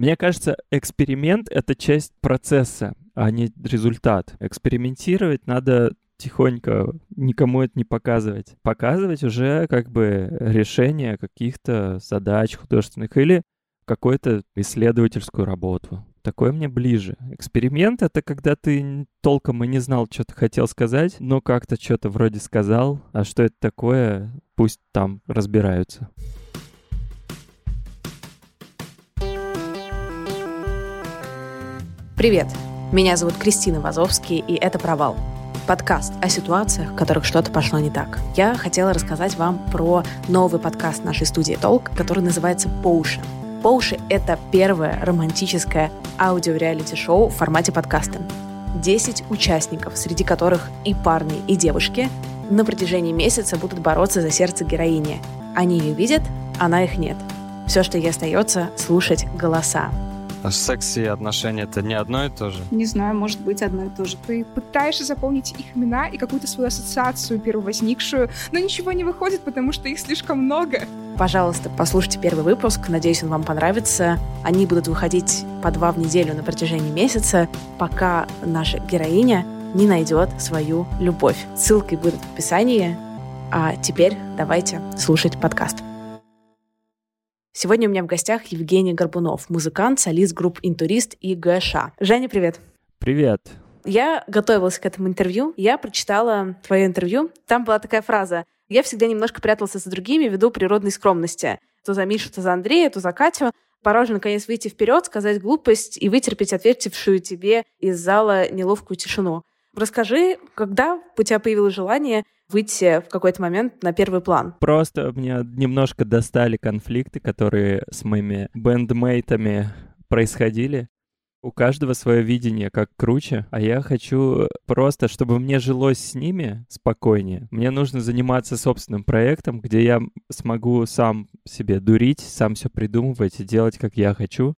Мне кажется, эксперимент — это часть процесса, а не результат. Экспериментировать надо тихонько, никому это не показывать. Показывать уже как бы решение каких-то задач художественных или какую-то исследовательскую работу. Такое мне ближе. Эксперимент — это когда ты толком и не знал, что ты хотел сказать, но как-то что-то вроде сказал, а что это такое, пусть там разбираются. Привет! Меня зовут Кристина Вазовский, и это «Провал». Подкаст о ситуациях, в которых что-то пошло не так. Я хотела рассказать вам про новый подкаст нашей студии «Толк», который называется «По уши». Это первое романтическое аудио-реалити-шоу в формате подкаста. Десять участников, среди которых и парни, и девушки, на протяжении месяца будут бороться за сердце героини. Они ее видят, она их нет. Все, что ей остается, слушать голоса. Секс и отношения это не одно и то же? Не знаю, может быть одно и то же. Ты пытаешься запомнить их имена и какую-то свою ассоциацию первовозникшую, но ничего не выходит, потому что их слишком много. Пожалуйста, послушайте первый выпуск. Надеюсь, он вам понравится. Они будут выходить по два в неделю на протяжении месяца, пока наша героиня не найдет свою любовь. Ссылки будут в описании. А теперь давайте слушать подкаст. Сегодня у меня в гостях Евгений Горбунов, музыкант, солист групп «Интурист» и ГШ. Женя, привет. Привет. Я готовилась к этому интервью, я прочитала твое интервью. Там была такая фраза «Я всегда немножко прятался за другими ввиду природной скромности. То за Мишу, то за Андрея, то за Катю. Пора уже наконец выйти вперед, сказать глупость и вытерпеть ответившую тебе из зала неловкую тишину». Расскажи, когда у тебя появилось желание выйти в какой-то момент на первый план? Просто меня немножко достали конфликты, которые с моими бендмейтами происходили. У каждого свое видение, как круче, а я хочу просто, чтобы мне жилось с ними спокойнее. Мне нужно заниматься собственным проектом, где я смогу сам себе дурить, сам все придумывать и делать, как я хочу.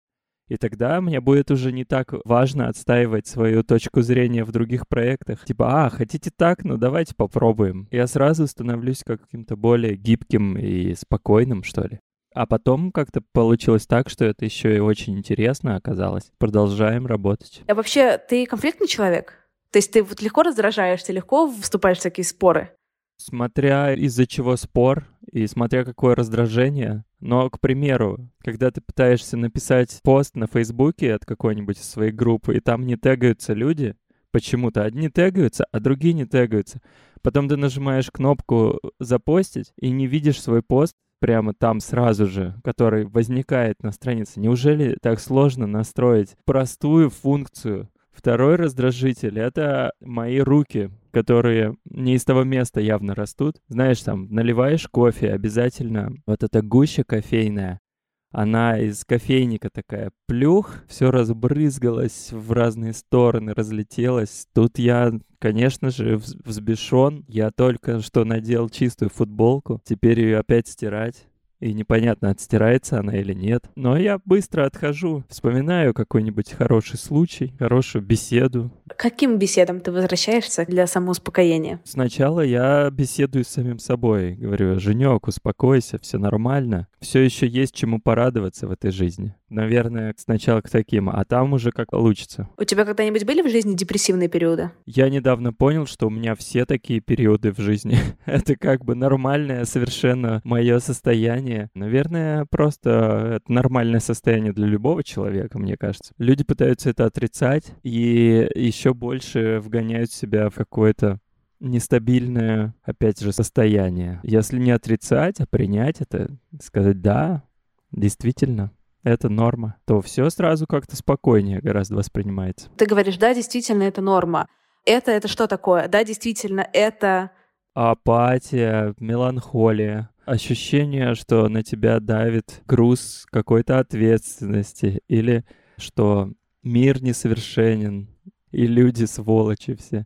И тогда мне будет уже не так важно отстаивать свою точку зрения в других проектах. Типа, а, хотите так? Ну давайте попробуем. Я сразу становлюсь каким-то более гибким и спокойным, что ли. А потом как-то получилось так, что это еще и очень интересно оказалось. Продолжаем работать. А вообще, ты конфликтный человек? То есть ты вот легко раздражаешься, легко вступаешь в всякие споры? Смотря из-за чего спор и смотря какое раздражение. Но, к примеру, когда ты пытаешься написать пост на Фейсбуке от какой-нибудь своей группы, и там не тегаются люди, почему-то одни тегаются, а другие не тегаются. Потом ты нажимаешь кнопку «Запостить» и не видишь свой пост прямо там сразу же, который возникает на странице. Неужели так сложно настроить простую функцию Второй раздражитель — это мои руки, которые не из того места явно растут. Знаешь, там, наливаешь кофе, обязательно вот эта гуща кофейная, она из кофейника такая плюх, все разбрызгалось в разные стороны, разлетелось. Тут я, конечно же, взбешен. Я только что надел чистую футболку, теперь ее опять стирать. И непонятно, отстирается она или нет. Но я быстро отхожу, вспоминаю какой-нибудь хороший случай, хорошую беседу. Каким беседам ты возвращаешься для самоуспокоения? Сначала я беседую с самим собой, говорю, Женек, успокойся, все нормально, все еще есть чему порадоваться в этой жизни. Наверное, сначала к таким, а там уже как получится. У тебя когда-нибудь были в жизни депрессивные периоды? Я недавно понял, что у меня все такие периоды в жизни. Это как бы нормальное совершенно мое состояние. Наверное, просто это нормальное состояние для любого человека, мне кажется. Люди пытаются это отрицать и еще больше вгоняют себя в какое-то нестабильное, опять же, состояние. Если не отрицать, а принять это, сказать «да, действительно, это норма», то все сразу как-то спокойнее гораздо воспринимается. Ты говоришь «да, действительно, это норма». Это, это что такое? Да, действительно, это... Апатия, меланхолия, ощущение, что на тебя давит груз какой-то ответственности, или что мир несовершенен, и люди сволочи все.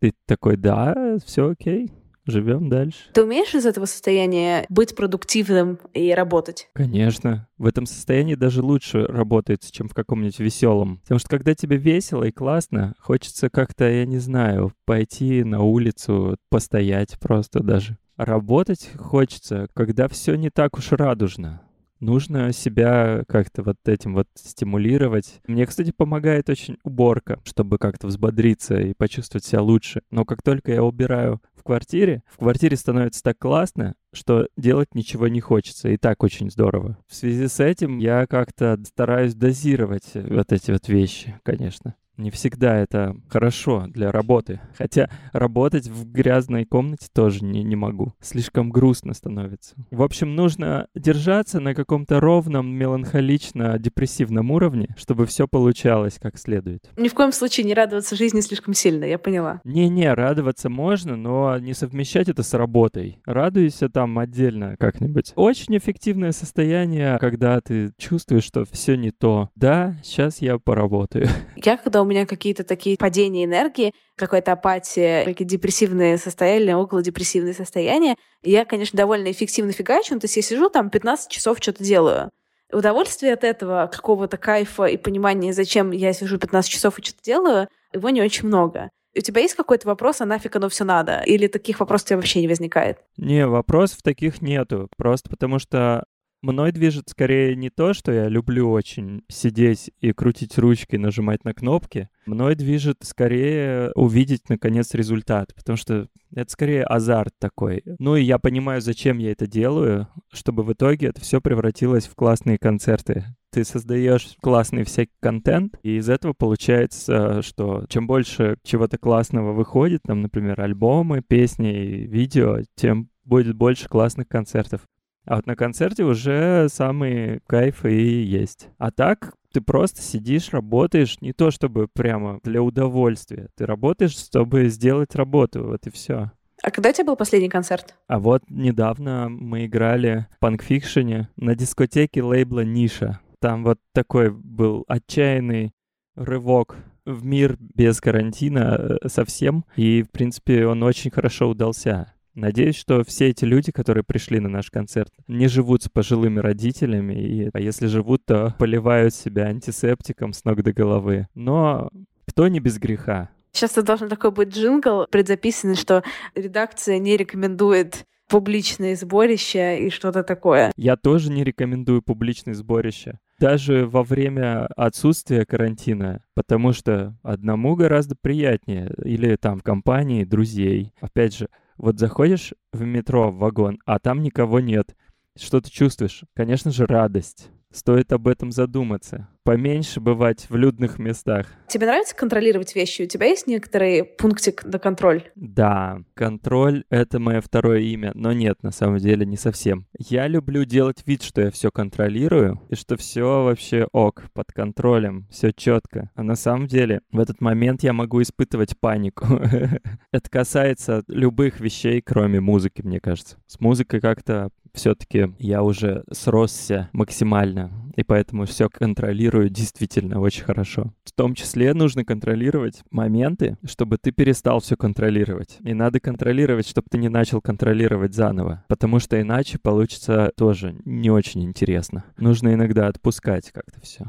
Ты такой, да, все окей, живем дальше. Ты умеешь из этого состояния быть продуктивным и работать? Конечно. В этом состоянии даже лучше работается, чем в каком-нибудь веселом. Потому что когда тебе весело и классно, хочется как-то, я не знаю, пойти на улицу, постоять просто даже. Работать хочется, когда все не так уж радужно. Нужно себя как-то вот этим вот стимулировать. Мне, кстати, помогает очень уборка, чтобы как-то взбодриться и почувствовать себя лучше. Но как только я убираю в квартире, в квартире становится так классно, что делать ничего не хочется. И так очень здорово. В связи с этим я как-то стараюсь дозировать вот эти вот вещи, конечно. Не всегда это хорошо для работы. Хотя работать в грязной комнате тоже не, не могу. Слишком грустно становится. В общем, нужно держаться на каком-то ровном, меланхолично-депрессивном уровне, чтобы все получалось как следует. Ни в коем случае не радоваться жизни слишком сильно, я поняла. Не-не, радоваться можно, но не совмещать это с работой. Радуйся там отдельно как-нибудь. Очень эффективное состояние, когда ты чувствуешь, что все не то. Да, сейчас я поработаю. Я когда меня какие-то такие падения энергии, какая-то апатия, какие-то депрессивные состояния, около депрессивные состояния. я, конечно, довольно эффективно фигачу, ну, то есть я сижу там 15 часов что-то делаю. Удовольствие от этого, какого-то кайфа и понимания, зачем я сижу 15 часов и что-то делаю, его не очень много. У тебя есть какой-то вопрос, а нафиг оно все надо? Или таких вопросов у тебя вообще не возникает? Не, вопросов таких нету. Просто потому что Мной движет скорее не то, что я люблю очень сидеть и крутить ручки, нажимать на кнопки. Мной движет скорее увидеть, наконец, результат, потому что это скорее азарт такой. Ну и я понимаю, зачем я это делаю, чтобы в итоге это все превратилось в классные концерты. Ты создаешь классный всякий контент, и из этого получается, что чем больше чего-то классного выходит, там, например, альбомы, песни, видео, тем будет больше классных концертов. А вот на концерте уже самый кайф и есть. А так ты просто сидишь, работаешь не то чтобы прямо для удовольствия. Ты работаешь, чтобы сделать работу, вот и все. А когда у тебя был последний концерт? А вот недавно мы играли в панкфикшене на дискотеке лейбла «Ниша». Там вот такой был отчаянный рывок в мир без карантина э, совсем. И, в принципе, он очень хорошо удался. Надеюсь, что все эти люди, которые пришли на наш концерт, не живут с пожилыми родителями, и, а если живут, то поливают себя антисептиком с ног до головы. Но кто не без греха? Сейчас это должен такой быть джингл предзаписанный, что редакция не рекомендует публичные сборища и что-то такое. Я тоже не рекомендую публичные сборища. Даже во время отсутствия карантина, потому что одному гораздо приятнее, или там в компании друзей. Опять же, вот заходишь в метро, в вагон, а там никого нет. Что ты чувствуешь? Конечно же, радость. Стоит об этом задуматься. Поменьше бывать в людных местах. Тебе нравится контролировать вещи? У тебя есть некоторый пунктик на контроль? Да, контроль — это мое второе имя, но нет, на самом деле, не совсем. Я люблю делать вид, что я все контролирую, и что все вообще ок, под контролем, все четко. А на самом деле, в этот момент я могу испытывать панику. Это касается любых вещей, кроме музыки, мне кажется. С музыкой как-то все-таки я уже сросся максимально. и поэтому все контролирую действительно очень хорошо. В том числе нужно контролировать моменты, чтобы ты перестал все контролировать. И надо контролировать, чтобы ты не начал контролировать заново, потому что иначе получится тоже не очень интересно. Нужно иногда отпускать как-то все.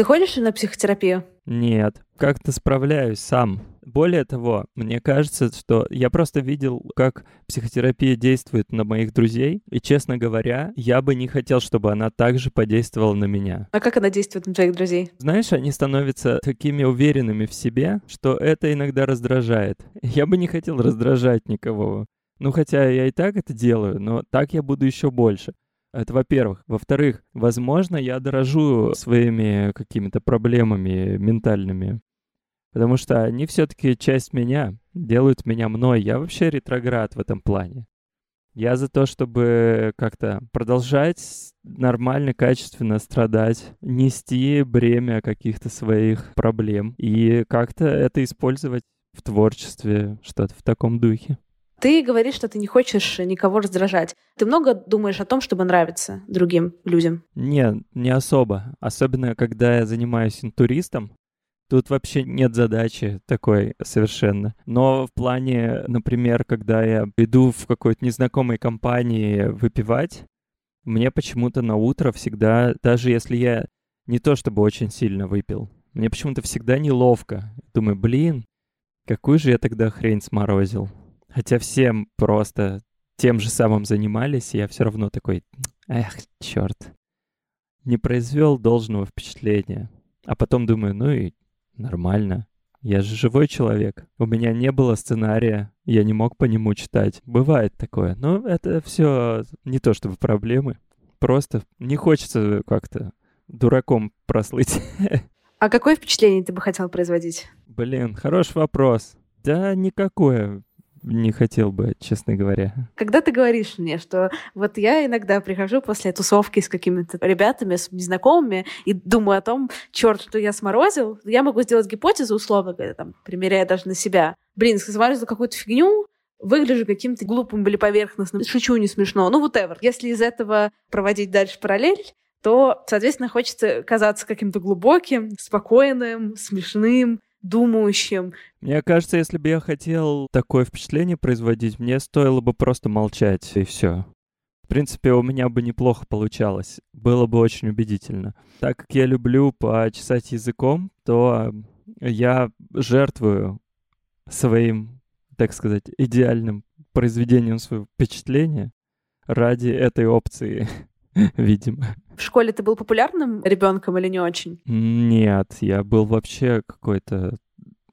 Ты ходишь на психотерапию? Нет, как-то справляюсь сам. Более того, мне кажется, что я просто видел, как психотерапия действует на моих друзей, и, честно говоря, я бы не хотел, чтобы она также подействовала на меня. А как она действует на твоих друзей? Знаешь, они становятся такими уверенными в себе, что это иногда раздражает. Я бы не хотел раздражать никого. Ну, хотя я и так это делаю, но так я буду еще больше. Это во-первых. Во-вторых, возможно, я дорожу своими какими-то проблемами ментальными, потому что они все-таки часть меня, делают меня мной. Я вообще ретроград в этом плане. Я за то, чтобы как-то продолжать нормально, качественно страдать, нести бремя каких-то своих проблем и как-то это использовать в творчестве, что-то в таком духе. Ты говоришь, что ты не хочешь никого раздражать. Ты много думаешь о том, чтобы нравиться другим людям? Нет, не особо. Особенно, когда я занимаюсь интуристом. Тут вообще нет задачи такой совершенно. Но в плане, например, когда я иду в какой-то незнакомой компании выпивать, мне почему-то на утро всегда, даже если я не то чтобы очень сильно выпил, мне почему-то всегда неловко. Думаю, блин, какую же я тогда хрень сморозил. Хотя всем просто тем же самым занимались, я все равно такой, эх, черт, не произвел должного впечатления. А потом думаю, ну и нормально. Я же живой человек. У меня не было сценария, я не мог по нему читать. Бывает такое. Но это все не то чтобы проблемы. Просто не хочется как-то дураком прослыть. А какое впечатление ты бы хотел производить? Блин, хороший вопрос. Да никакое не хотел бы, честно говоря. Когда ты говоришь мне, что вот я иногда прихожу после тусовки с какими-то ребятами, с незнакомыми, и думаю о том, черт, что я сморозил, я могу сделать гипотезу, условно говоря, там, примеряя даже на себя. Блин, сморозил какую-то фигню, выгляжу каким-то глупым или поверхностным, шучу не смешно, ну, whatever. Если из этого проводить дальше параллель, то, соответственно, хочется казаться каким-то глубоким, спокойным, смешным, думающим. Мне кажется, если бы я хотел такое впечатление производить, мне стоило бы просто молчать, и все. В принципе, у меня бы неплохо получалось. Было бы очень убедительно. Так как я люблю почесать языком, то я жертвую своим, так сказать, идеальным произведением своего впечатления ради этой опции, видимо. В школе ты был популярным ребенком или не очень? Нет, я был вообще какой-то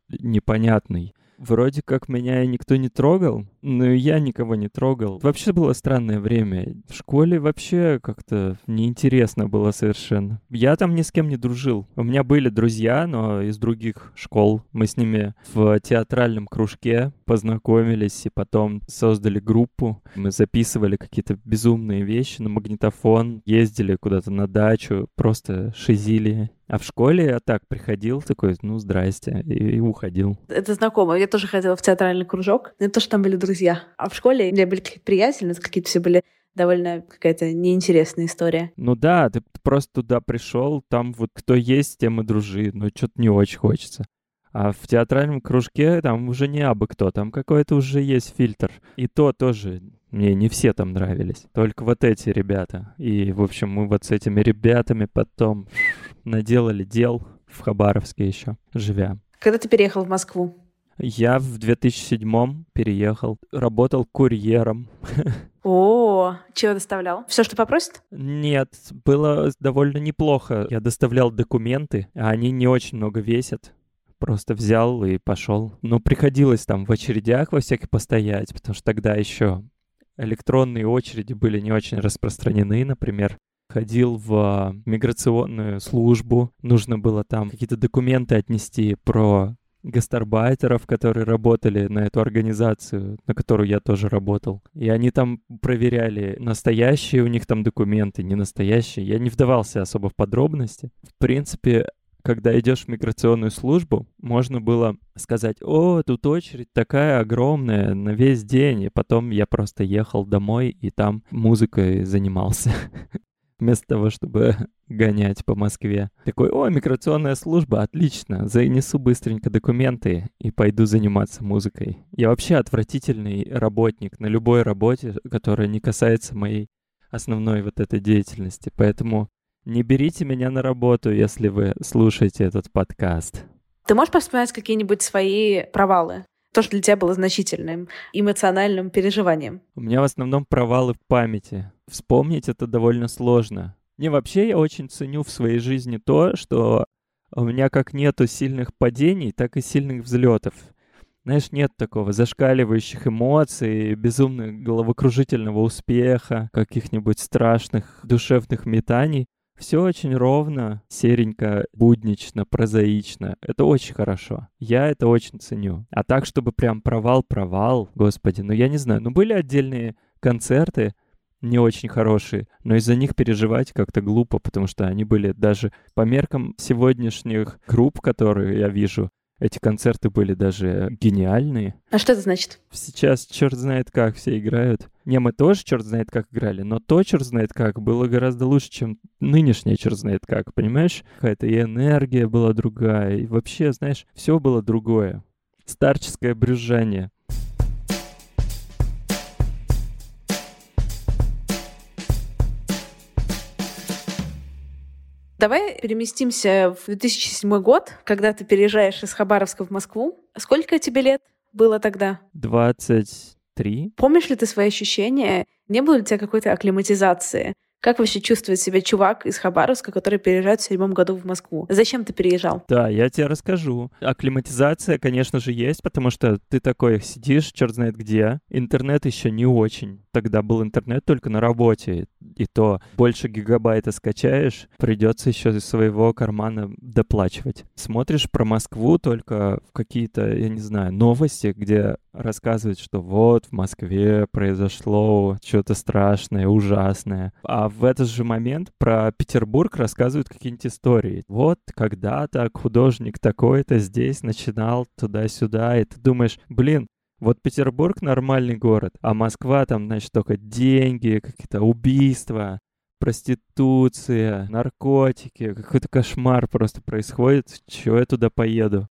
непонятный. Вроде как меня никто не трогал, но и я никого не трогал. Вообще было странное время. В школе вообще как-то неинтересно было совершенно. Я там ни с кем не дружил. У меня были друзья, но из других школ. Мы с ними в театральном кружке познакомились и потом создали группу. Мы записывали какие-то безумные вещи на магнитофон, ездили куда-то на дачу, просто шизили а в школе я так приходил, такой, ну, здрасте, и, и уходил. Это знакомо. Я тоже ходила в театральный кружок. Не то, что там были друзья. А в школе у меня были какие-то приятели, но какие-то все были довольно какая-то неинтересная история. Ну да, ты просто туда пришел, там вот кто есть, тем и дружи, но что-то не очень хочется. А в театральном кружке там уже не абы кто, там какой-то уже есть фильтр. И то тоже мне не все там нравились, только вот эти ребята. И, в общем, мы вот с этими ребятами потом наделали дел в Хабаровске еще, живя. Когда ты переехал в Москву? Я в 2007 переехал, работал курьером. О, чего доставлял? Все, что попросят? Нет, было довольно неплохо. Я доставлял документы, а они не очень много весят. Просто взял и пошел. Но приходилось там в очередях во всяких постоять, потому что тогда еще электронные очереди были не очень распространены, например ходил в миграционную службу, нужно было там какие-то документы отнести про гастарбайтеров, которые работали на эту организацию, на которую я тоже работал. И они там проверяли, настоящие у них там документы, не настоящие. Я не вдавался особо в подробности. В принципе, когда идешь в миграционную службу, можно было сказать, о, тут очередь такая огромная на весь день, и потом я просто ехал домой и там музыкой занимался вместо того, чтобы гонять по Москве. Такой, о, миграционная служба, отлично, занесу быстренько документы и пойду заниматься музыкой. Я вообще отвратительный работник на любой работе, которая не касается моей основной вот этой деятельности. Поэтому не берите меня на работу, если вы слушаете этот подкаст. Ты можешь вспоминать какие-нибудь свои провалы? То, что для тебя было значительным эмоциональным переживанием? У меня в основном провалы в памяти. Вспомнить это довольно сложно. Не, вообще я очень ценю в своей жизни то, что у меня как нету сильных падений, так и сильных взлетов. Знаешь, нет такого зашкаливающих эмоций, безумно головокружительного успеха, каких-нибудь страшных душевных метаний. Все очень ровно, серенько, буднично, прозаично. Это очень хорошо. Я это очень ценю. А так, чтобы прям провал-провал, господи, ну я не знаю. Ну были отдельные концерты, не очень хорошие, но из-за них переживать как-то глупо, потому что они были даже по меркам сегодняшних групп, которые я вижу, эти концерты были даже гениальные. А что это значит? Сейчас черт знает как все играют. Не, мы тоже черт знает как играли, но то черт знает как было гораздо лучше, чем нынешнее черт знает как, понимаешь? Какая-то и энергия была другая, и вообще, знаешь, все было другое. Старческое брюзжание. Давай переместимся в 2007 год, когда ты переезжаешь из Хабаровска в Москву. Сколько тебе лет было тогда? 23. Помнишь ли ты свои ощущения? Не было ли у тебя какой-то акклиматизации? Как вообще чувствует себя чувак из Хабаровска, который переезжает в седьмом году в Москву? Зачем ты переезжал? Да, я тебе расскажу. Акклиматизация, конечно же, есть, потому что ты такой сидишь, черт знает где. Интернет еще не очень. Тогда был интернет только на работе. И то больше гигабайта скачаешь, придется еще из своего кармана доплачивать. Смотришь про Москву только в какие-то, я не знаю, новости, где рассказывают, что вот в Москве произошло что-то страшное, ужасное. А в этот же момент про Петербург рассказывают какие-нибудь истории. Вот когда-то художник такой-то здесь начинал туда-сюда, и ты думаешь, блин, вот Петербург нормальный город, а Москва там, значит, только деньги, какие-то убийства, проституция, наркотики, какой-то кошмар просто происходит, чего я туда поеду?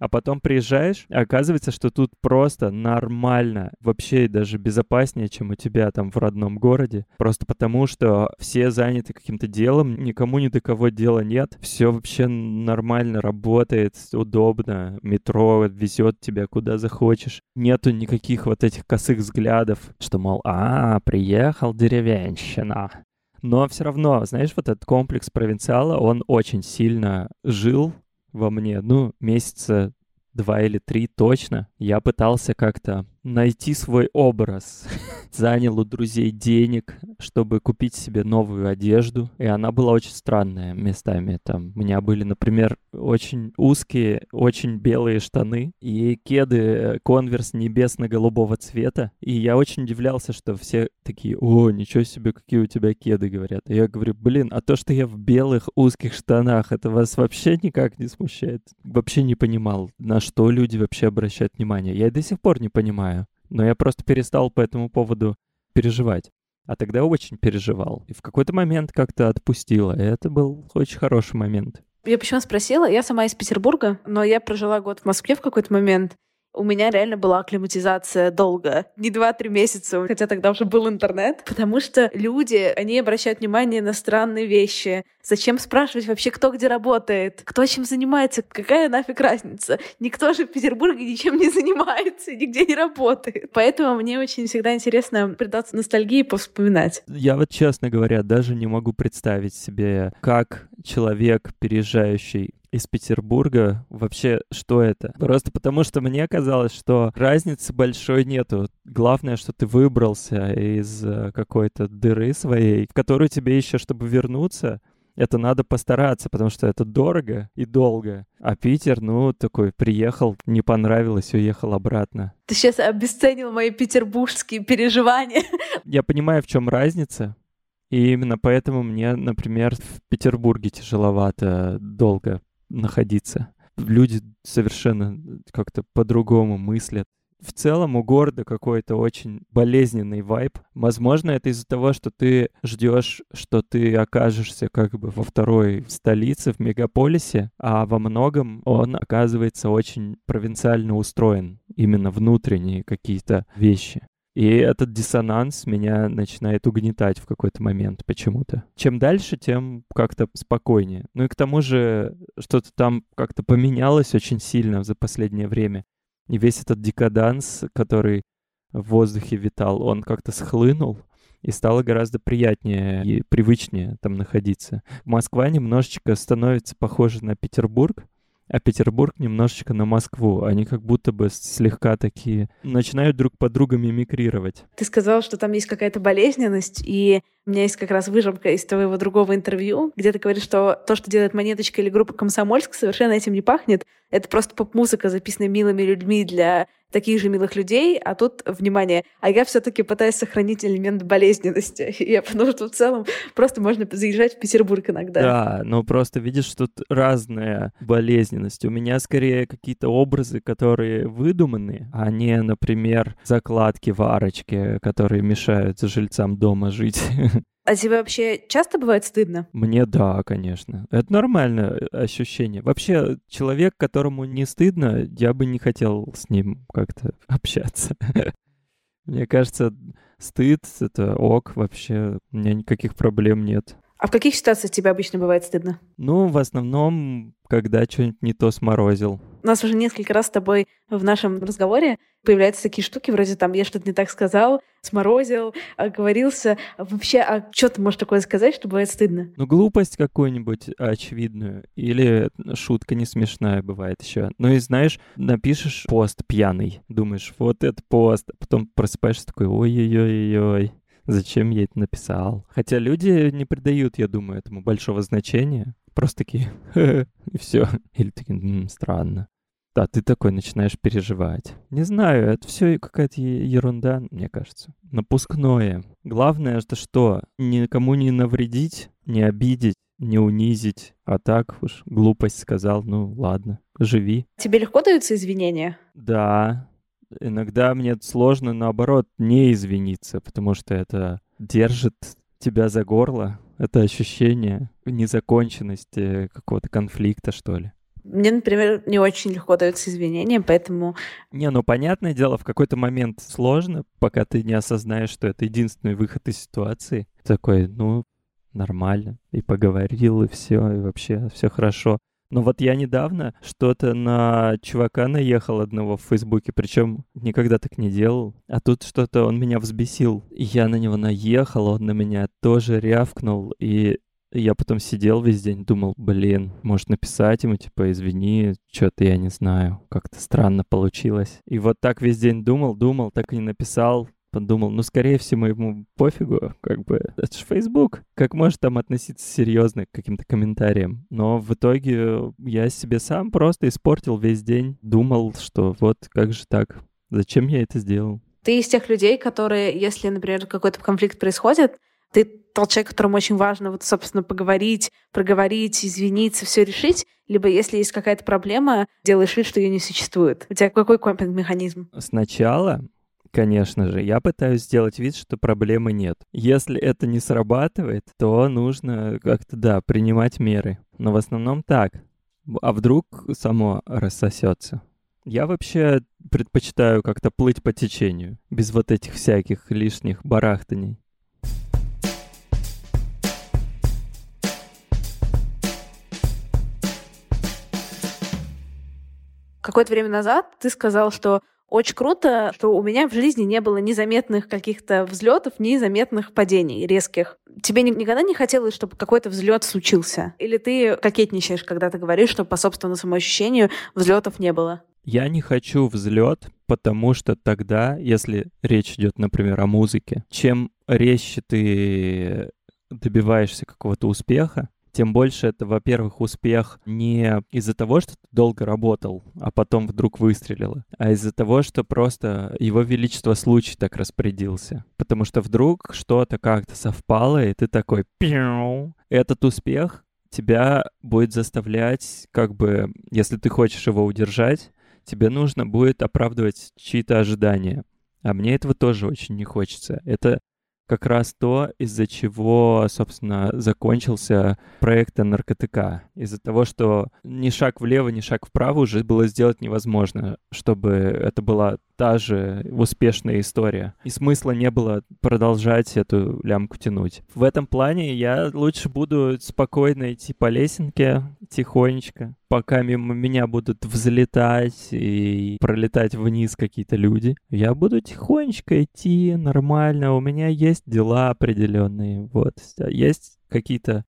А потом приезжаешь, и оказывается, что тут просто нормально, вообще даже безопаснее, чем у тебя там в родном городе. Просто потому, что все заняты каким-то делом, никому ни до кого дела нет. Все вообще нормально работает, удобно. Метро везет тебя куда захочешь. Нету никаких вот этих косых взглядов, что, мол, а, приехал деревенщина. Но все равно, знаешь, вот этот комплекс провинциала, он очень сильно жил во мне, ну, месяца два или три точно. Я пытался как-то найти свой образ. Занял у друзей денег, чтобы купить себе новую одежду. И она была очень странная местами. Там у меня были, например, очень узкие, очень белые штаны и кеды конверс небесно-голубого цвета. И я очень удивлялся, что все такие, о, ничего себе, какие у тебя кеды, говорят. И я говорю, блин, а то, что я в белых узких штанах, это вас вообще никак не смущает? Вообще не понимал, на что люди вообще обращают внимание. Я и до сих пор не понимаю но я просто перестал по этому поводу переживать. А тогда очень переживал. И в какой-то момент как-то отпустила. И это был очень хороший момент. Я почему спросила? Я сама из Петербурга, но я прожила год в Москве в какой-то момент у меня реально была акклиматизация долго. Не два-три месяца, хотя тогда уже был интернет. Потому что люди, они обращают внимание на странные вещи. Зачем спрашивать вообще, кто где работает? Кто чем занимается? Какая нафиг разница? Никто же в Петербурге ничем не занимается, нигде не работает. Поэтому мне очень всегда интересно предаться ностальгии и повспоминать. Я вот, честно говоря, даже не могу представить себе, как человек, переезжающий из Петербурга. Вообще, что это? Просто потому, что мне казалось, что разницы большой нету. Главное, что ты выбрался из э, какой-то дыры своей, в которую тебе еще, чтобы вернуться, это надо постараться, потому что это дорого и долго. А Питер, ну, такой, приехал, не понравилось, уехал обратно. Ты сейчас обесценил мои петербургские переживания. Я понимаю, в чем разница. И именно поэтому мне, например, в Петербурге тяжеловато долго находиться. Люди совершенно как-то по-другому мыслят. В целом у города какой-то очень болезненный вайб. Возможно, это из-за того, что ты ждешь, что ты окажешься как бы во второй столице, в мегаполисе, а во многом он оказывается очень провинциально устроен. Именно внутренние какие-то вещи. И этот диссонанс меня начинает угнетать в какой-то момент почему-то. Чем дальше, тем как-то спокойнее. Ну и к тому же что-то там как-то поменялось очень сильно за последнее время. И весь этот декаданс, который в воздухе витал, он как-то схлынул и стало гораздо приятнее и привычнее там находиться. Москва немножечко становится похожа на Петербург, а Петербург немножечко на Москву. Они как будто бы слегка такие начинают друг под другом мимикрировать. Ты сказал, что там есть какая-то болезненность, и у меня есть как раз выжимка из твоего другого интервью, где ты говоришь, что то, что делает Монеточка или группа Комсомольск, совершенно этим не пахнет. Это просто поп-музыка, записанная милыми людьми для таких же милых людей, а тут, внимание, а я все-таки пытаюсь сохранить элемент болезненности. Я потому что в целом просто можно заезжать в Петербург иногда. Да, но просто видишь, тут разная болезненность. У меня скорее какие-то образы, которые выдуманы, а не, например, закладки в арочке, которые мешают жильцам дома жить. А тебе вообще часто бывает стыдно? Мне да, конечно. Это нормальное ощущение. Вообще, человек, которому не стыдно, я бы не хотел с ним как-то общаться. Мне кажется, стыд — это ок вообще. У меня никаких проблем нет. А в каких ситуациях тебе обычно бывает стыдно? Ну, в основном, когда что-нибудь не то сморозил. У нас уже несколько раз с тобой в нашем разговоре появляются такие штуки, вроде там «я что-то не так сказал», «сморозил», «оговорился». Вообще, а что ты можешь такое сказать, что бывает стыдно? Ну, глупость какую-нибудь очевидную. Или шутка не смешная бывает еще. Ну и знаешь, напишешь пост пьяный, думаешь, вот это пост, а потом просыпаешься такой «ой-ой-ой-ой». Зачем я это написал? Хотя люди не придают, я думаю, этому большого значения. Просто такие, и все. Или такие, странно. Да, ты такой начинаешь переживать. Не знаю, это все какая-то ерунда, мне кажется. Напускное. Главное, это что? Никому не навредить, не обидеть, не унизить. А так уж глупость сказал, ну ладно, живи. Тебе легко даются извинения? Да. Иногда мне сложно, наоборот, не извиниться, потому что это держит тебя за горло. Это ощущение незаконченности какого-то конфликта, что ли. Мне, например, не очень легко даются извинения, поэтому... Не, ну понятное дело, в какой-то момент сложно, пока ты не осознаешь, что это единственный выход из ситуации. Такой, ну, нормально. И поговорил, и все, и вообще все хорошо. Но вот я недавно что-то на чувака наехал одного в Фейсбуке, причем никогда так не делал. А тут что-то он меня взбесил. Я на него наехал, он на меня тоже рявкнул. И я потом сидел весь день, думал, блин, может написать ему, типа, извини, что-то я не знаю, как-то странно получилось. И вот так весь день думал, думал, так и не написал. Подумал, ну, скорее всего, ему пофигу, как бы, это же Facebook. Как может там относиться серьезно к каким-то комментариям? Но в итоге я себе сам просто испортил весь день. Думал, что вот, как же так? Зачем я это сделал? Ты из тех людей, которые, если, например, какой-то конфликт происходит, ты тот человек, которому очень важно, вот, собственно, поговорить, проговорить, извиниться, все решить, либо если есть какая-то проблема, делаешь вид, что ее не существует. У тебя какой копинг-механизм? Сначала Конечно же, я пытаюсь сделать вид, что проблемы нет. Если это не срабатывает, то нужно как-то, да, принимать меры. Но в основном так. А вдруг само рассосется? Я вообще предпочитаю как-то плыть по течению, без вот этих всяких лишних барахтаний. Какое-то время назад ты сказал, что очень круто, что у меня в жизни не было незаметных каких-то взлетов, незаметных падений резких. Тебе никогда не хотелось, чтобы какой-то взлет случился? Или ты кокетничаешь, когда ты говоришь, что по собственному самоощущению взлетов не было? Я не хочу взлет, потому что тогда, если речь идет, например, о музыке, чем резче ты добиваешься какого-то успеха, тем больше это, во-первых, успех не из-за того, что ты долго работал, а потом вдруг выстрелило, а из-за того, что просто его величество случай так распорядился. Потому что вдруг что-то как-то совпало, и ты такой «пиу». Этот успех тебя будет заставлять, как бы, если ты хочешь его удержать, тебе нужно будет оправдывать чьи-то ожидания. А мне этого тоже очень не хочется. Это как раз то, из-за чего, собственно, закончился проект НРКТК. Из-за того, что ни шаг влево, ни шаг вправо уже было сделать невозможно, чтобы это была та же успешная история. И смысла не было продолжать эту лямку тянуть. В этом плане я лучше буду спокойно идти по лесенке, тихонечко, пока мимо меня будут взлетать и пролетать вниз какие-то люди. Я буду тихонечко идти, нормально, у меня есть дела определенные, вот. Есть какие-то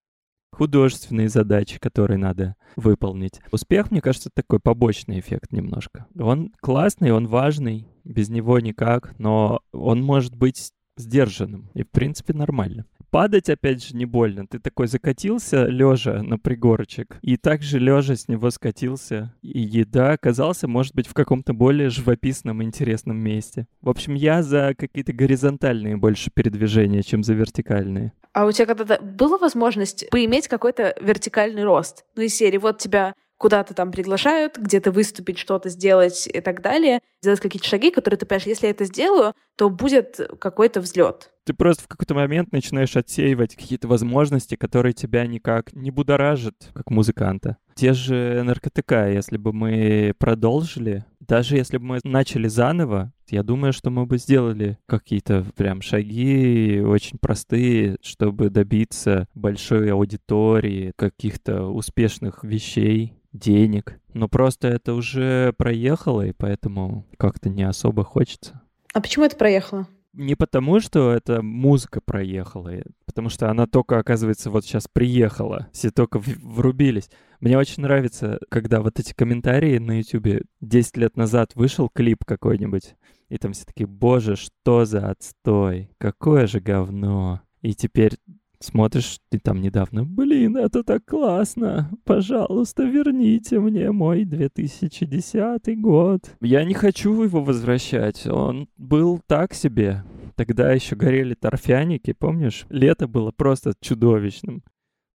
художественные задачи, которые надо выполнить. Успех, мне кажется, такой побочный эффект немножко. Он классный, он важный, без него никак, но он может быть сдержанным и, в принципе, нормально. Падать, опять же, не больно. Ты такой закатился лежа на пригорочек, и также лежа с него скатился. И еда оказался, может быть, в каком-то более живописном, интересном месте. В общем, я за какие-то горизонтальные больше передвижения, чем за вертикальные. А у тебя когда-то была возможность поиметь какой-то вертикальный рост? Ну, из серии вот тебя куда-то там приглашают, где-то выступить, что-то сделать и так далее, сделать какие-то шаги, которые ты понимаешь, если я это сделаю, то будет какой-то взлет. Ты просто в какой-то момент начинаешь отсеивать какие-то возможности, которые тебя никак не будоражат, как музыканта. Те же НРКТК, если бы мы продолжили, даже если бы мы начали заново, я думаю, что мы бы сделали какие-то прям шаги очень простые, чтобы добиться большой аудитории, каких-то успешных вещей денег. Но просто это уже проехало, и поэтому как-то не особо хочется. А почему это проехало? Не потому, что эта музыка проехала, потому что она только, оказывается, вот сейчас приехала. Все только врубились. Мне очень нравится, когда вот эти комментарии на YouTube 10 лет назад вышел клип какой-нибудь, и там все такие, боже, что за отстой, какое же говно. И теперь смотришь, ты там недавно, блин, это так классно, пожалуйста, верните мне мой 2010 год. Я не хочу его возвращать, он был так себе. Тогда еще горели торфяники, помнишь? Лето было просто чудовищным.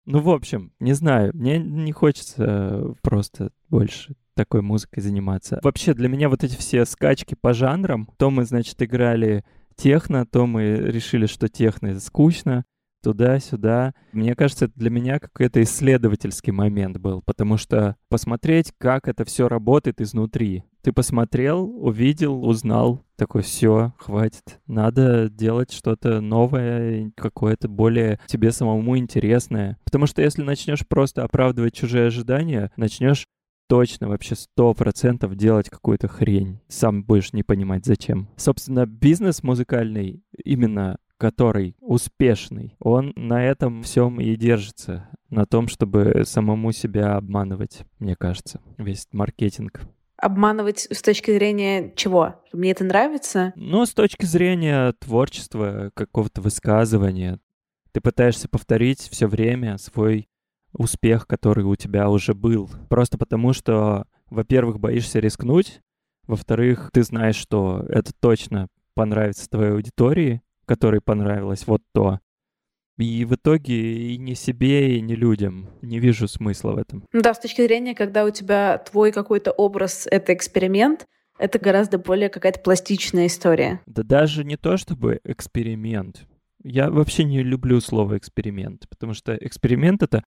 Ну, в общем, не знаю, мне не хочется просто больше такой музыкой заниматься. Вообще, для меня вот эти все скачки по жанрам, то мы, значит, играли техно, то мы решили, что техно скучно, туда-сюда. Мне кажется, для меня какой-то исследовательский момент был, потому что посмотреть, как это все работает изнутри. Ты посмотрел, увидел, узнал, такой, все, хватит. Надо делать что-то новое, какое-то более тебе самому интересное. Потому что если начнешь просто оправдывать чужие ожидания, начнешь точно вообще сто процентов делать какую-то хрень. Сам будешь не понимать зачем. Собственно, бизнес музыкальный именно который успешный, он на этом всем и держится, на том, чтобы самому себя обманывать, мне кажется, весь маркетинг. Обманывать с точки зрения чего? Мне это нравится? Ну, с точки зрения творчества, какого-то высказывания. Ты пытаешься повторить все время свой успех, который у тебя уже был. Просто потому, что, во-первых, боишься рискнуть, во-вторых, ты знаешь, что это точно понравится твоей аудитории, которой понравилось вот то. И в итоге и не себе, и не людям. Не вижу смысла в этом. Ну да, с точки зрения, когда у тебя твой какой-то образ — это эксперимент, это гораздо более какая-то пластичная история. Да даже не то чтобы эксперимент. Я вообще не люблю слово эксперимент, потому что эксперимент — это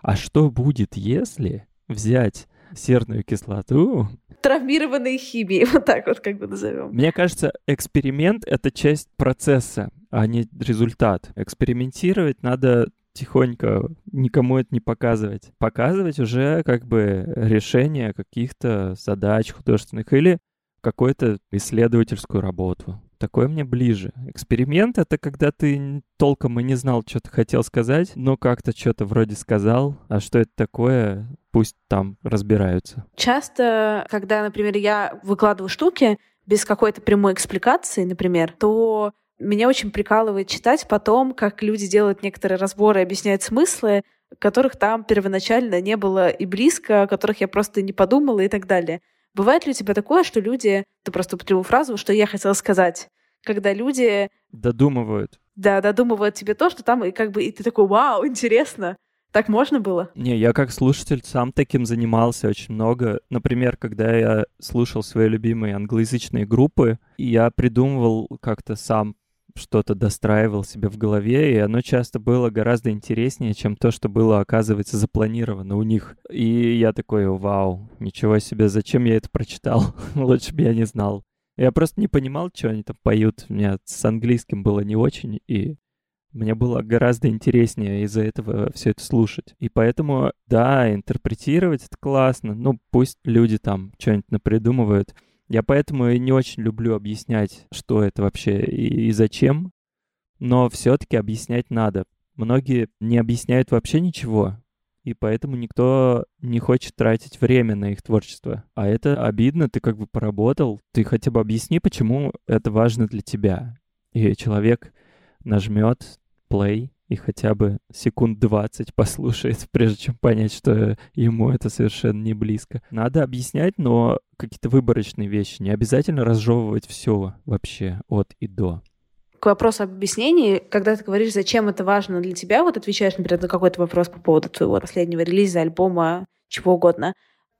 «а что будет, если взять серную кислоту. Травмированные химии, вот так вот как бы назовем. Мне кажется, эксперимент — это часть процесса, а не результат. Экспериментировать надо тихонько, никому это не показывать. Показывать уже как бы решение каких-то задач художественных или какую-то исследовательскую работу. Такое мне ближе. Эксперимент — это когда ты толком и не знал, что ты хотел сказать, но как-то что-то вроде сказал, а что это такое, пусть там разбираются. Часто, когда, например, я выкладываю штуки без какой-то прямой экспликации, например, то меня очень прикалывает читать потом, как люди делают некоторые разборы объясняют смыслы, которых там первоначально не было и близко, о которых я просто не подумала и так далее. Бывает ли у тебя такое, что люди... Ты просто употребил фразу, что я хотела сказать. Когда люди... Додумывают. Да, додумывают тебе то, что там, и как бы, и ты такой, вау, интересно. Так можно было? Не, я как слушатель сам таким занимался очень много. Например, когда я слушал свои любимые англоязычные группы, я придумывал как-то сам что-то достраивал себе в голове, и оно часто было гораздо интереснее, чем то, что было, оказывается, запланировано у них. И я такой, вау, ничего себе, зачем я это прочитал? Лучше бы я не знал. Я просто не понимал, что они там поют. У меня с английским было не очень, и мне было гораздо интереснее из-за этого все это слушать. И поэтому, да, интерпретировать это классно. Ну, пусть люди там что-нибудь напридумывают. Я поэтому и не очень люблю объяснять, что это вообще и, и зачем. Но все-таки объяснять надо. Многие не объясняют вообще ничего, и поэтому никто не хочет тратить время на их творчество. А это обидно, ты как бы поработал, ты хотя бы объясни, почему это важно для тебя. И человек нажмет play и хотя бы секунд 20 послушает, прежде чем понять, что ему это совершенно не близко. Надо объяснять, но какие-то выборочные вещи. Не обязательно разжевывать все вообще от и до к вопросу об объяснении, когда ты говоришь, зачем это важно для тебя, вот отвечаешь, например, на какой-то вопрос по поводу твоего последнего релиза, альбома, чего угодно,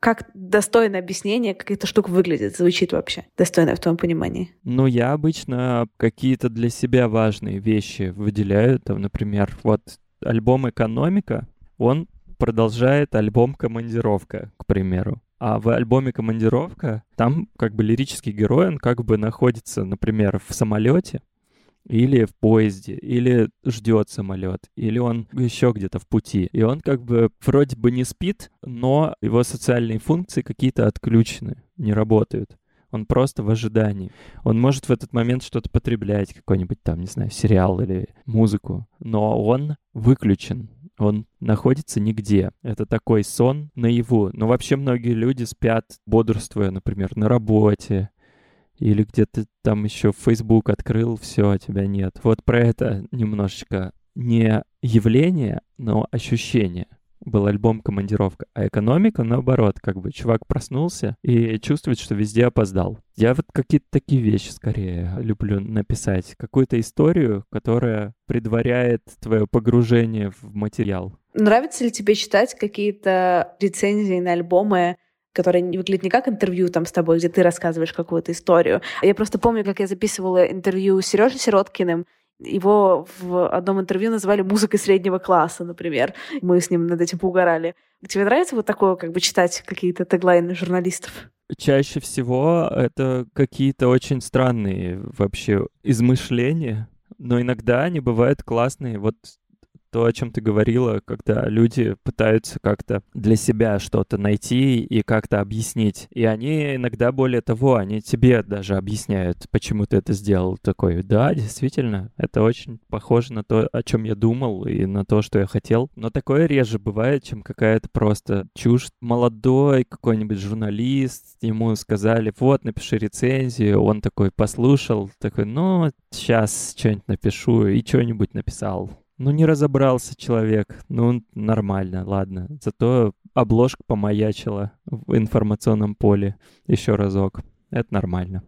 как достойное объяснение, как эта штука выглядит, звучит вообще, достойно в твоем понимании? Ну, я обычно какие-то для себя важные вещи выделяю. Там, например, вот альбом «Экономика», он продолжает альбом «Командировка», к примеру. А в альбоме «Командировка» там как бы лирический герой, он как бы находится, например, в самолете, или в поезде, или ждет самолет, или он еще где-то в пути. И он как бы вроде бы не спит, но его социальные функции какие-то отключены, не работают. Он просто в ожидании. Он может в этот момент что-то потреблять, какой-нибудь там, не знаю, сериал или музыку, но он выключен. Он находится нигде. Это такой сон наяву. Но вообще многие люди спят, бодрствуя, например, на работе, или где-то там еще Facebook открыл, все, а тебя нет. Вот про это немножечко не явление, но ощущение. Был альбом «Командировка», а экономика, наоборот, как бы чувак проснулся и чувствует, что везде опоздал. Я вот какие-то такие вещи скорее люблю написать. Какую-то историю, которая предваряет твое погружение в материал. Нравится ли тебе читать какие-то рецензии на альбомы которое выглядит не как интервью там с тобой, где ты рассказываешь какую-то историю. Я просто помню, как я записывала интервью с Сережей Сироткиным, его в одном интервью называли музыкой среднего класса, например. Мы с ним над этим поугорали. Тебе нравится вот такое, как бы читать какие-то теглайны журналистов? Чаще всего это какие-то очень странные вообще измышления, но иногда они бывают классные. Вот то, о чем ты говорила, когда люди пытаются как-то для себя что-то найти и как-то объяснить. И они иногда, более того, они тебе даже объясняют, почему ты это сделал. Такой, да, действительно, это очень похоже на то, о чем я думал и на то, что я хотел. Но такое реже бывает, чем какая-то просто чушь. Молодой какой-нибудь журналист, ему сказали, вот, напиши рецензию, он такой послушал, такой, ну, сейчас что-нибудь напишу, и что-нибудь написал ну, не разобрался человек. Ну, нормально, ладно. Зато обложка помаячила в информационном поле еще разок. Это нормально.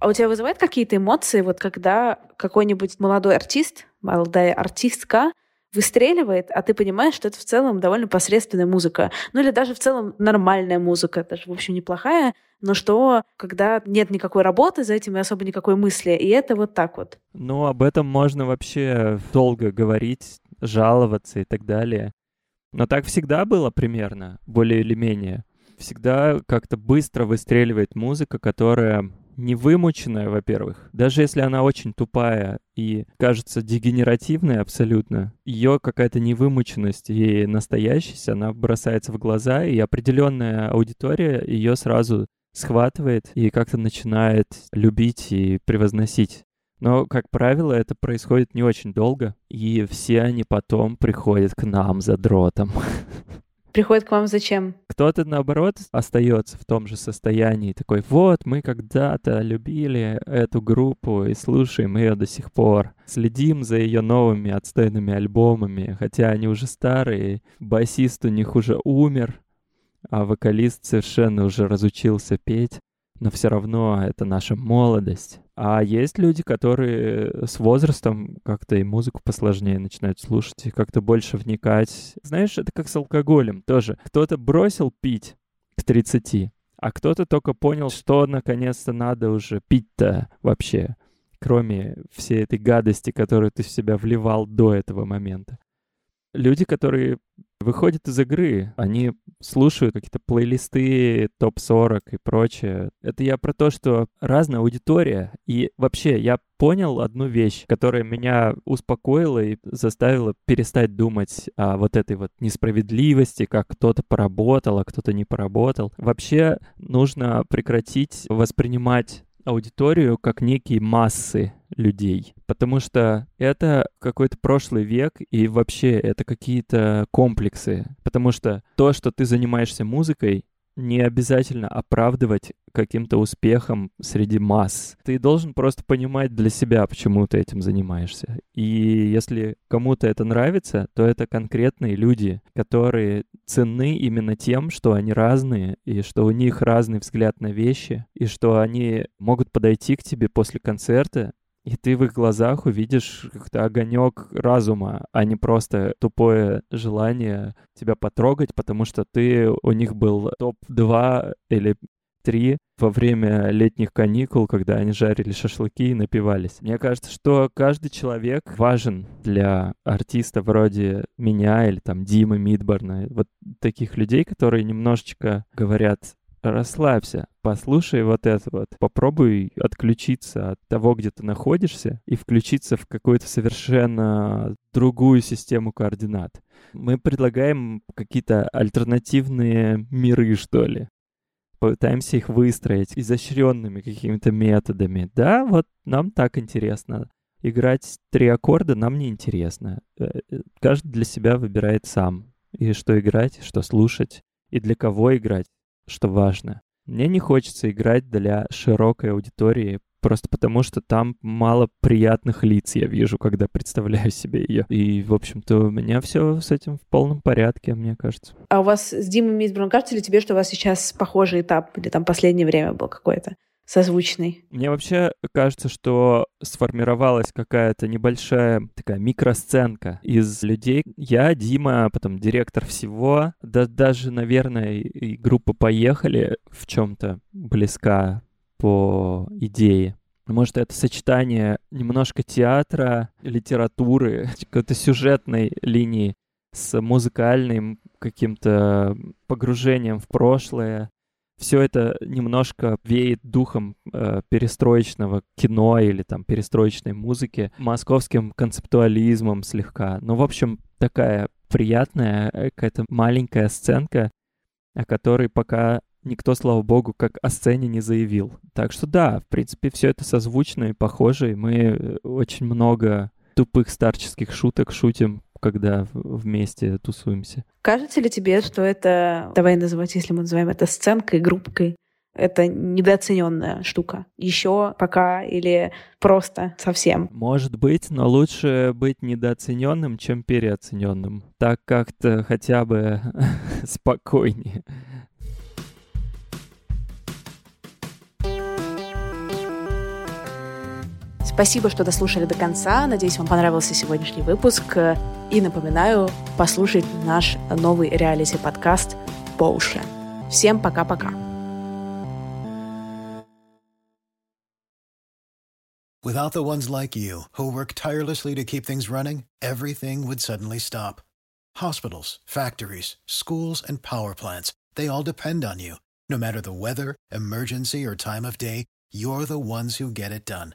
А у тебя вызывает какие-то эмоции, вот когда какой-нибудь молодой артист, молодая артистка выстреливает, а ты понимаешь, что это в целом довольно посредственная музыка. Ну или даже в целом нормальная музыка, даже, в общем, неплохая, но что, когда нет никакой работы за этим и особо никакой мысли, и это вот так вот. Ну, об этом можно вообще долго говорить, жаловаться и так далее. Но так всегда было примерно, более или менее. Всегда как-то быстро выстреливает музыка, которая невымученная, во-первых. Даже если она очень тупая и кажется дегенеративной абсолютно, ее какая-то невымученность и настоящесть, она бросается в глаза, и определенная аудитория ее сразу схватывает и как-то начинает любить и превозносить. Но, как правило, это происходит не очень долго, и все они потом приходят к нам за дротом. приходит к вам зачем? Кто-то, наоборот, остается в том же состоянии, такой, вот, мы когда-то любили эту группу и слушаем ее до сих пор. Следим за ее новыми отстойными альбомами, хотя они уже старые, басист у них уже умер, а вокалист совершенно уже разучился петь. но все равно это наша молодость. А есть люди, которые с возрастом как-то и музыку посложнее начинают слушать, и как-то больше вникать. Знаешь, это как с алкоголем тоже. Кто-то бросил пить к 30, а кто-то только понял, что наконец-то надо уже пить-то вообще, кроме всей этой гадости, которую ты в себя вливал до этого момента. Люди, которые выходят из игры, они слушают какие-то плейлисты, топ-40 и прочее. Это я про то, что разная аудитория. И вообще, я понял одну вещь, которая меня успокоила и заставила перестать думать о вот этой вот несправедливости, как кто-то поработал, а кто-то не поработал. Вообще нужно прекратить воспринимать аудиторию как некие массы людей, потому что это какой-то прошлый век и вообще это какие-то комплексы, потому что то, что ты занимаешься музыкой, не обязательно оправдывать каким-то успехом среди масс. Ты должен просто понимать для себя, почему ты этим занимаешься. И если кому-то это нравится, то это конкретные люди, которые ценны именно тем, что они разные, и что у них разный взгляд на вещи, и что они могут подойти к тебе после концерта и ты в их глазах увидишь как-то огонек разума, а не просто тупое желание тебя потрогать, потому что ты у них был топ-2 или 3 во время летних каникул, когда они жарили шашлыки и напивались. Мне кажется, что каждый человек важен для артиста вроде меня или там Димы Мидборна, вот таких людей, которые немножечко говорят расслабься, послушай вот это вот, попробуй отключиться от того, где ты находишься, и включиться в какую-то совершенно другую систему координат. Мы предлагаем какие-то альтернативные миры, что ли. Пытаемся их выстроить изощренными какими-то методами. Да, вот нам так интересно. Играть три аккорда нам не интересно. Э, э, каждый для себя выбирает сам. И что играть, что слушать, и для кого играть что важно. Мне не хочется играть для широкой аудитории, просто потому что там мало приятных лиц я вижу, когда представляю себе ее. И, в общем-то, у меня все с этим в полном порядке, мне кажется. А у вас с Димой Мисбром кажется ли тебе, что у вас сейчас похожий этап или там последнее время был какой-то? Созвучный. Мне вообще кажется, что сформировалась какая-то небольшая такая микросценка из людей. Я, Дима, потом директор всего, да даже, наверное, и группа «Поехали» в чем-то близка по идее. Может, это сочетание немножко театра, литературы, какой-то сюжетной линии с музыкальным каким-то погружением в прошлое, все это немножко веет духом э, перестроечного кино или там перестроечной музыки, московским концептуализмом слегка. Ну, в общем, такая приятная э, какая-то маленькая сценка, о которой пока никто, слава богу, как о сцене не заявил. Так что да, в принципе, все это созвучно и похоже, и мы э, очень много тупых старческих шуток шутим когда вместе тусуемся. Кажется ли тебе, что это, давай называть, если мы называем это сценкой, группкой, это недооцененная штука. Еще пока или просто совсем. Может быть, но лучше быть недооцененным, чем переоцененным. Так как-то хотя бы спокойнее. Спасибо, что дослушали до конца. Надеюсь, вам понравился сегодняшний выпуск. И напоминаю, послушать наш новый реалити-подкаст по уши. Всем пока-пока. Without the ones like you, who work tirelessly to keep things running, everything would suddenly stop. Hospitals, factories, schools, and power plants, they all depend on you. No matter the weather, emergency, or time of day, you're the ones who get it done.